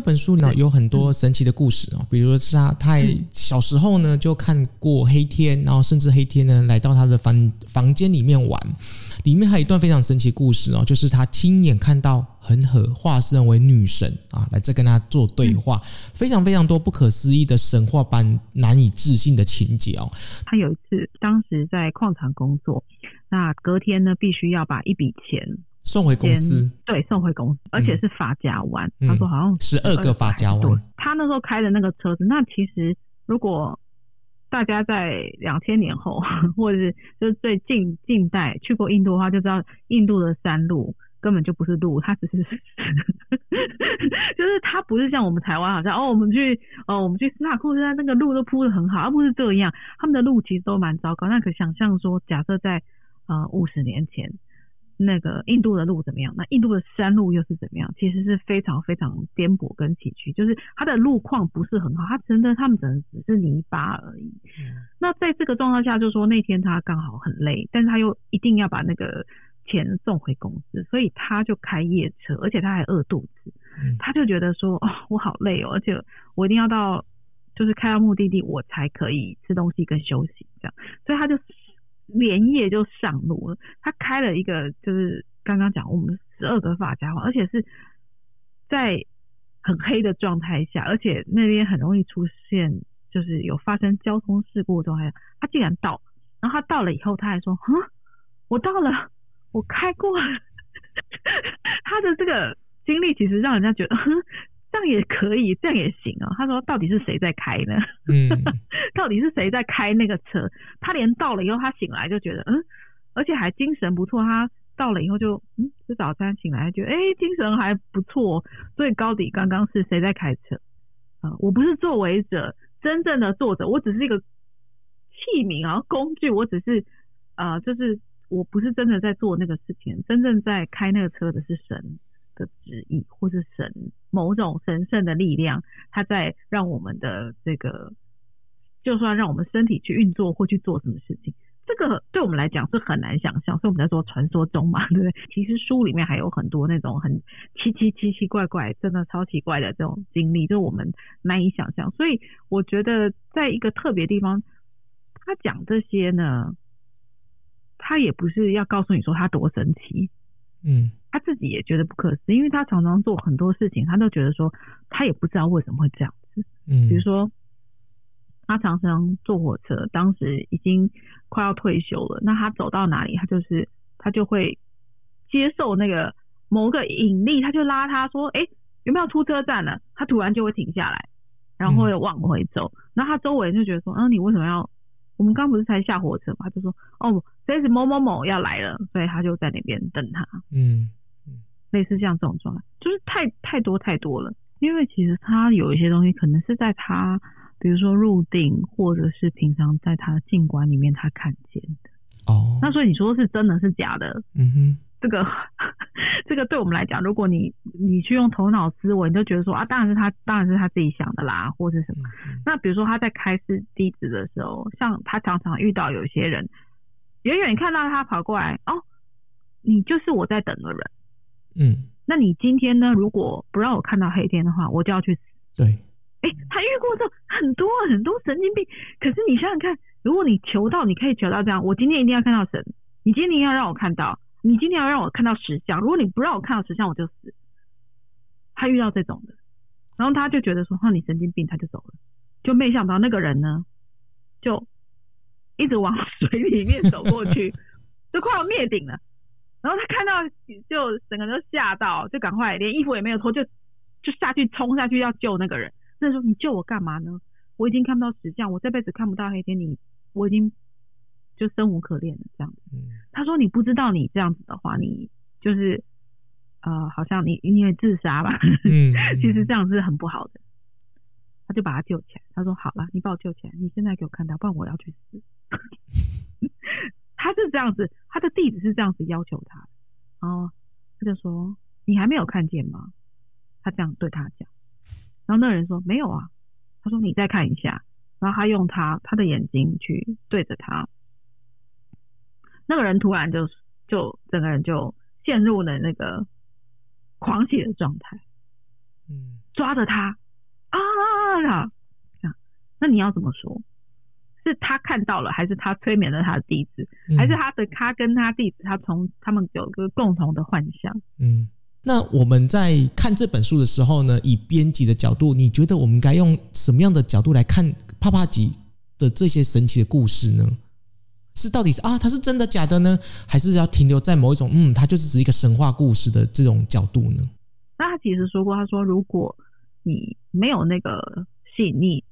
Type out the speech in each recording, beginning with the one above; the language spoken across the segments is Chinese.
这本书呢有很多神奇的故事哦，比如说是他他小时候呢就看过黑天，然后甚至黑天呢来到他的房房间里面玩。里面还有一段非常神奇的故事哦，就是他亲眼看到恒河化身为女神啊，来这跟他做对话，非常非常多不可思议的神话般难以置信的情节哦。他有一次当时在矿场工作，那隔天呢必须要把一笔钱送回公司，对，送回公司，而且是法甲湾。嗯、他说好像十二个法甲湾。他那时候开的那个车子，那其实如果。大家在两千年后，或者是就是最近近代去过印度的话，就知道印度的山路根本就不是路，它只是，就是它不是像我们台湾好像哦，我们去哦，我们去斯塔库斯山那个路都铺的很好，而不是这样，他们的路其实都蛮糟糕。那可想象说，假设在呃五十年前。那个印度的路怎么样？那印度的山路又是怎么样？其实是非常非常颠簸跟崎岖，就是它的路况不是很好，它真的他们只能只是泥巴而已。嗯、那在这个状况下，就是说那天他刚好很累，但是他又一定要把那个钱送回公司，所以他就开夜车，而且他还饿肚子，嗯、他就觉得说哦，我好累哦，而且我一定要到就是开到目的地，我才可以吃东西跟休息这样，所以他就。连夜就上路了。他开了一个，就是刚刚讲我们十二个发夹弯，而且是在很黑的状态下，而且那边很容易出现，就是有发生交通事故的状态，他竟然到，然后他到了以后，他还说：“哼，我到了，我开过了。”他的这个经历其实让人家觉得，这样也可以，这样也行啊、哦。他说：“到底是谁在开呢？嗯，到底是谁在开那个车？他连到了以后，他醒来就觉得，嗯，而且还精神不错。他到了以后就，嗯，吃早餐，醒来觉得，哎，精神还不错。所以高迪刚刚是谁在开车？啊、嗯，我不是作为者，真正的作者，我只是一个器皿啊，工具。我只是，啊、呃，就是我不是真的在做那个事情，真正在开那个车的是神。”的旨意，或是神某种神圣的力量，它在让我们的这个，就算让我们身体去运作或去做什么事情，这个对我们来讲是很难想象。所以我们在说传说中嘛，对不对？其实书里面还有很多那种很奇奇奇奇怪怪，真的超奇怪的这种经历，就我们难以想象。所以我觉得，在一个特别地方，他讲这些呢，他也不是要告诉你说他多神奇，嗯。他自己也觉得不可思议，因为他常常做很多事情，他都觉得说他也不知道为什么会这样子。嗯，比如说他常常坐火车，当时已经快要退休了，那他走到哪里，他就是他就会接受那个某个引力，他就拉他说：“哎，有没有出车站了？”他突然就会停下来，然后会往回走。然后他周围就觉得说：“嗯，你为什么要？我们刚不是才下火车嘛？”他就说：“哦，这是某某某要来了，所以他就在那边等他。”嗯。类似像这种状态，就是太太多太多了。因为其实他有一些东西，可能是在他，比如说入定，或者是平常在他的静观里面他看见的。哦。那所以你说是真的是假的？嗯哼。这个 这个对我们来讲，如果你你去用头脑思维，你就觉得说啊，当然是他，当然是他自己想的啦，或是什么。嗯。那比如说他在开示弟子的时候，像他常常遇到有些人，远远看到他跑过来，哦，你就是我在等的人。嗯，那你今天呢？如果不让我看到黑天的话，我就要去死。对，哎、欸，他遇过这很多很多神经病。可是你想想看，如果你求到，你可以求到这样，我今天一定要看到神。你今天要让我看到，你今天要让我看到实相。如果你不让我看到实相，我就死。他遇到这种的，然后他就觉得说：“哈，你神经病。”他就走了。就没想到那个人呢，就一直往水里面走过去，都快要灭顶了。然后他看到，就整个人都吓到，就赶快连衣服也没有脱，就就下去冲下去要救那个人。那时候你救我干嘛呢？我已经看不到实相，我这辈子看不到黑天，你我已经就生无可恋了。这样子，嗯、他说你不知道你这样子的话，你就是呃，好像你你也自杀吧？嗯，其实这样是很不好的。他就把他救起来，他说好了，你把我救起来，你现在给我看到，不然我要去死。他是这样子，他的弟子是这样子要求他，然后他就说：“你还没有看见吗？”他这样对他讲，然后那个人说：“没有啊。”他说：“你再看一下。”然后他用他他的眼睛去对着他，那个人突然就就整个人就陷入了那个狂喜的状态，嗯，抓着他啊，这样，那你要怎么说？是他看到了，还是他催眠了他的弟子，嗯、还是他的他跟他弟子，他从他们有个共同的幻想？嗯，那我们在看这本书的时候呢，以编辑的角度，你觉得我们该用什么样的角度来看帕帕吉的这些神奇的故事呢？是到底是啊，它是真的假的呢？还是要停留在某一种嗯，它就是只是一个神话故事的这种角度呢？那他其实说过，他说如果你没有那个信，你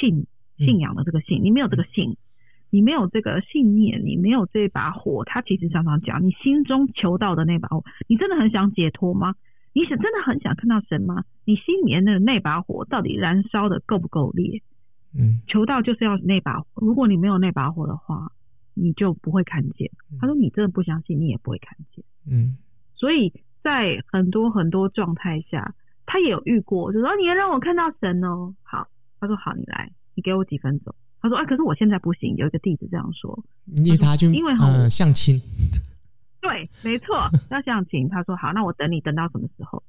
信。信仰的这个信，你没有这个信，你没有这个信念，你没有这把火。他其实常常讲，你心中求到的那把火，你真的很想解脱吗？你是真的很想看到神吗？你心里面的那把火到底燃烧的够不够烈？嗯，求道就是要那把火。如果你没有那把火的话，你就不会看见。他说，你真的不相信，你也不会看见。嗯，所以在很多很多状态下，他也有遇过，就说你要让我看到神哦。好，他说好，你来。你给我几分钟？他说：“哎，可是我现在不行。”有一个弟子这样说，因为他就因为呃相亲，对，没错，要相亲。他说：“好，那我等你，等到什么时候？”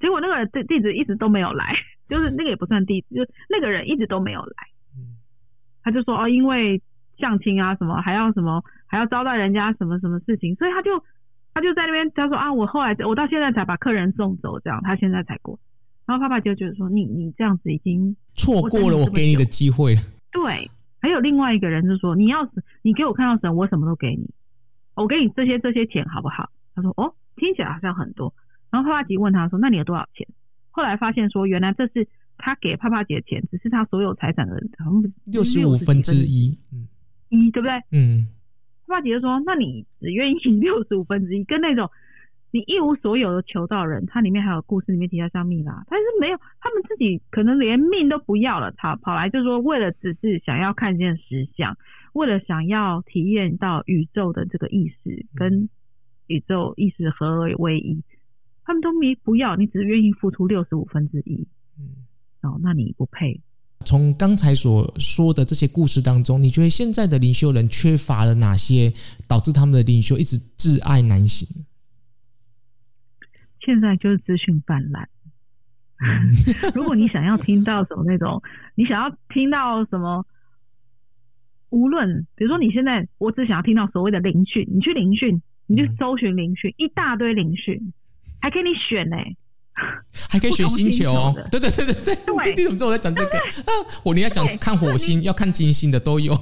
结果那个弟弟子一直都没有来，就是那个也不算弟子，就那个人一直都没有来。他就说：“哦，因为相亲啊，什么还要什么还要招待人家什么什么事情，所以他就他就在那边他说啊，我后来我到现在才把客人送走，这样他现在才过。”然后爸爸就觉得说：“你你这样子已经错过了我给你的机会了。”对，还有另外一个人就说：“你要是你给我看到神，我什么都给你，我给你这些这些钱好不好？”他说：“哦，听起来好像很多。”然后帕帕吉问他说：“那你有多少钱？”后来发现说，原来这是他给帕帕吉的钱，只是他所有财产的好像六十五分之一，嗯，一对不对？嗯。帕帕吉就说：“那你只愿意六十五分之一，跟那种。”你一无所有的求道人，他里面还有故事里面提到像蜜拉，但是没有，他们自己可能连命都不要了，他跑来就说为了只是想要看见实相，为了想要体验到宇宙的这个意识跟宇宙意识合而为一，他们都没不要，你只是愿意付出六十五分之一，嗯，哦，那你不配。从刚才所说的这些故事当中，你觉得现在的灵修人缺乏了哪些，导致他们的灵修一直挚爱难行？现在就是资讯泛滥。如果你想要听到什么那种，你想要听到什么，无论比如说你现在，我只想要听到所谓的聆讯，你去聆讯，你去搜寻聆讯，一大堆聆讯，还给你选呢、欸，还可以选星球哦。对对对对对，对你怎么知道我在讲这个？我你要想看火星，要看金星的都有。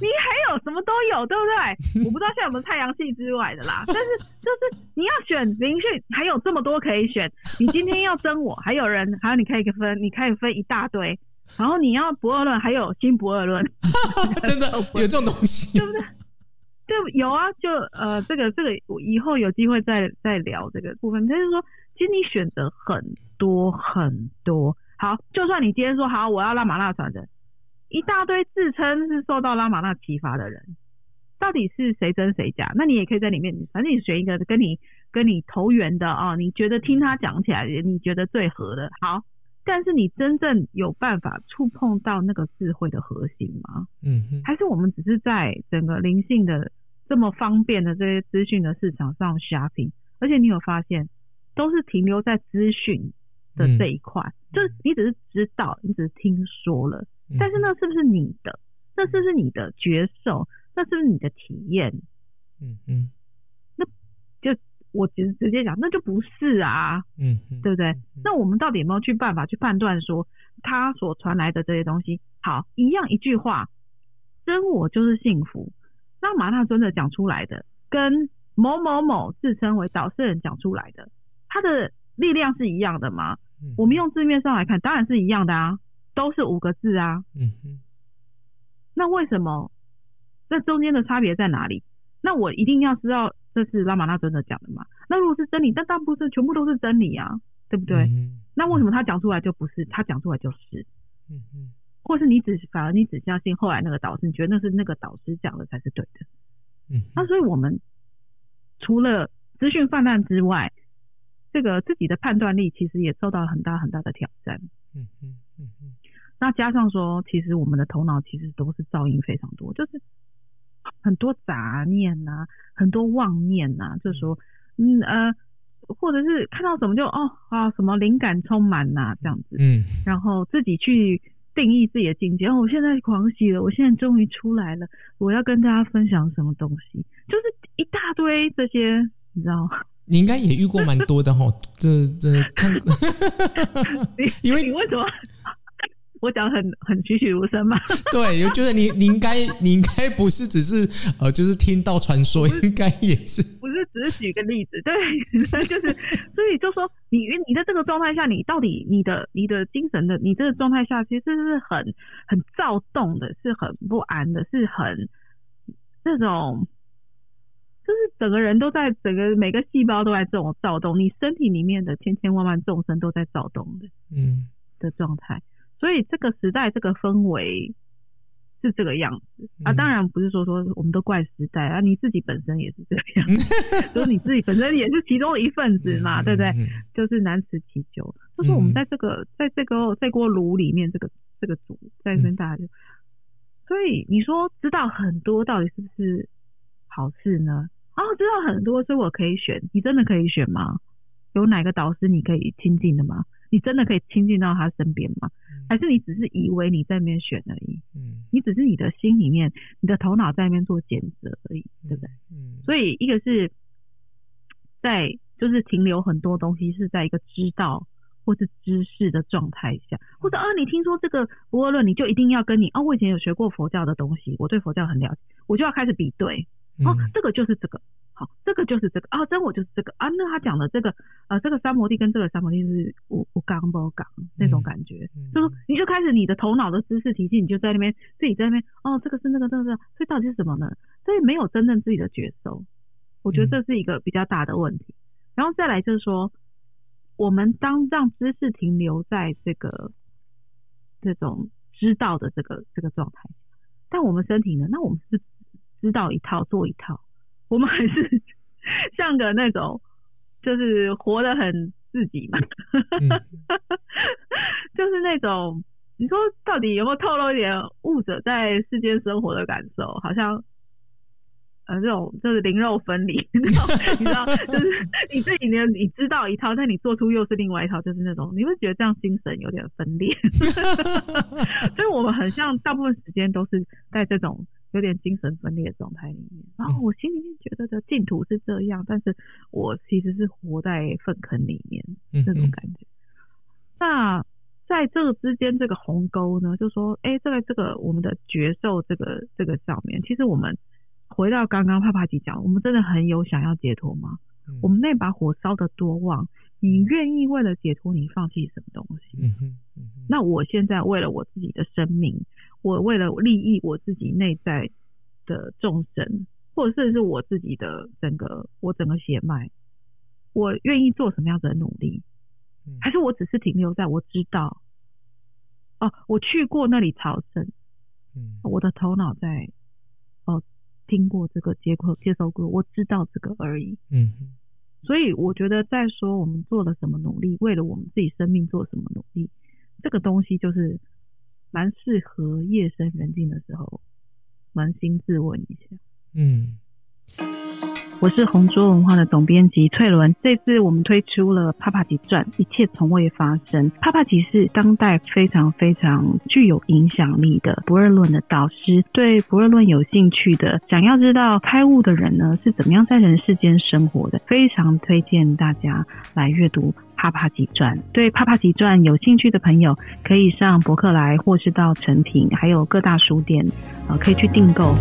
你还有什么都有，对不对？我不知道现在有没有太阳系之外的啦，但是就是你要选灵讯，还有这么多可以选。你今天要争我，还有人，还有你可以分，你可以分一大堆。然后你要不二论，还有新不二论，真的有这种东西，对不对？就，有啊，就呃，这个这个，我以后有机会再再聊这个部分。就是说，其实你选择很多很多。好，就算你今天说好，我要拉玛那传承。一大堆自称是受到拉玛那启发的人，到底是谁真谁假？那你也可以在里面，反正你选一个跟你跟你投缘的啊、哦，你觉得听他讲起来，你觉得最合的。好，但是你真正有办法触碰到那个智慧的核心吗？嗯哼，还是我们只是在整个灵性的这么方便的这些资讯的市场上 shopping，而且你有发现，都是停留在资讯的这一块，嗯、就是你只是知道，你只是听说了。但是那是不是你的？那是不是你的觉受？那是不是你的体验？嗯嗯，那就我直直接讲，那就不是啊，嗯，对不对？那我们到底有没有去办法去判断说他所传来的这些东西？好，一样一句话，真我就是幸福。那拉玛那尊者讲出来的，跟某某某自称为导师人讲出来的，他的力量是一样的吗？我们用字面上来看，当然是一样的啊。都是五个字啊，嗯哼，那为什么？这中间的差别在哪里？那我一定要知道这是拉玛那尊的讲的嘛？那如果是真理，但大部分全部都是真理啊，对不对？嗯、那为什么他讲出来就不是？他讲出来就是，嗯嗯，或是你只反而你只相信后来那个导师，你觉得那是那个导师讲的才是对的，嗯，那所以我们除了资讯泛滥之外，这个自己的判断力其实也受到了很大很大的挑战，嗯嗯嗯嗯。那加上说，其实我们的头脑其实都是噪音非常多，就是很多杂念呐、啊，很多妄念呐、啊，就是说，嗯呃，或者是看到什么就哦啊什么灵感充满呐、啊、这样子，嗯，然后自己去定义自己的境界。哦，我现在狂喜了，我现在终于出来了，我要跟大家分享什么东西，就是一大堆这些，你知道吗？你应该也遇过蛮多的哈，这这看，因为你为什么？我讲很很栩栩如生嘛？对，我觉得你你应该你应该不是只是呃，就是听到传说，应该也是不是只是举个例子？对，就是所以就说你你在这个状态下，你到底你的你的精神的你这个状态下，其实是很很躁动的，是很不安的，是很这种，就是整个人都在整个每个细胞都在这种躁动，你身体里面的千千万万众生都在躁动的，嗯的状态。所以这个时代，这个氛围是这个样子啊。当然不是说说我们都怪时代啊，你自己本身也是这个样子，就是你自己本身也是其中一份子嘛，对不对？就是难辞其咎。就是我们在这个在这个这锅炉里面，这个这个煮在跟大家就，所以你说知道很多到底是不是好事呢？哦，知道很多，所以我可以选。你真的可以选吗？有哪个导师你可以亲近的吗？你真的可以亲近到他身边吗？还是你只是以为你在那边选而已？嗯，你只是你的心里面，你的头脑在那边做检测而已，对不对？嗯，所以一个是在就是停留很多东西是在一个知道或是知识的状态下，或者啊，你听说这个不二论，你就一定要跟你哦，我以前有学过佛教的东西，我对佛教很了解，我就要开始比对。哦，这个就是这个，好，这个就是这个啊，真我就是这个啊。那他讲的这个，呃，这个三摩地跟这个三摩地是我我刚不刚那种感觉，就说你就开始你的头脑的知识体系，你就在那边自己在那边哦，这个是那个这个，所以到底是什么呢？所以没有真正自己的觉受，我觉得这是一个比较大的问题。嗯、然后再来就是说，我们当让知识停留在这个这种知道的这个这个状态，但我们身体呢？那我们是。知道一套做一套，我们还是 像个那种，就是活得很自己嘛，嗯、就是那种，你说到底有没有透露一点悟者在世间生活的感受？好像，呃，这种就是灵肉分离，你知道，你知道，就是你自己呢，你知道一套，但你做出又是另外一套，就是那种，你会觉得这样精神有点分裂，所以我们很像大部分时间都是在这种。有点精神分裂的状态里面，然后我心里面觉得的净土是这样，但是我其实是活在粪坑里面这种感觉。那在这个之间这个鸿沟呢，就说，哎，在这个我们的觉受这个这个上面，其实我们回到刚刚帕帕吉讲，我们真的很有想要解脱吗？我们那把火烧得多旺，你愿意为了解脱你放弃什么东西？那我现在为了我自己的生命。我为了利益我自己内在的众生，或者是是我自己的整个我整个血脉，我愿意做什么样子的努力？还是我只是停留在我知道，哦，我去过那里朝圣，嗯，我的头脑在哦听过这个接口接受过，我知道这个而已，嗯，所以我觉得在说我们做了什么努力，为了我们自己生命做什么努力，这个东西就是。蛮适合夜深人静的时候，扪心自问一下。嗯，我是红桌文化的总编辑翠伦。这次我们推出了《帕帕吉传》，一切从未发生。帕帕吉是当代非常非常具有影响力的不二论的导师。对不二论有兴趣的，想要知道开悟的人呢是怎么样在人世间生活的，非常推荐大家来阅读。帕帕吉传，对帕帕吉传有兴趣的朋友，可以上博客来，或是到诚品，还有各大书店，呃，可以去订购。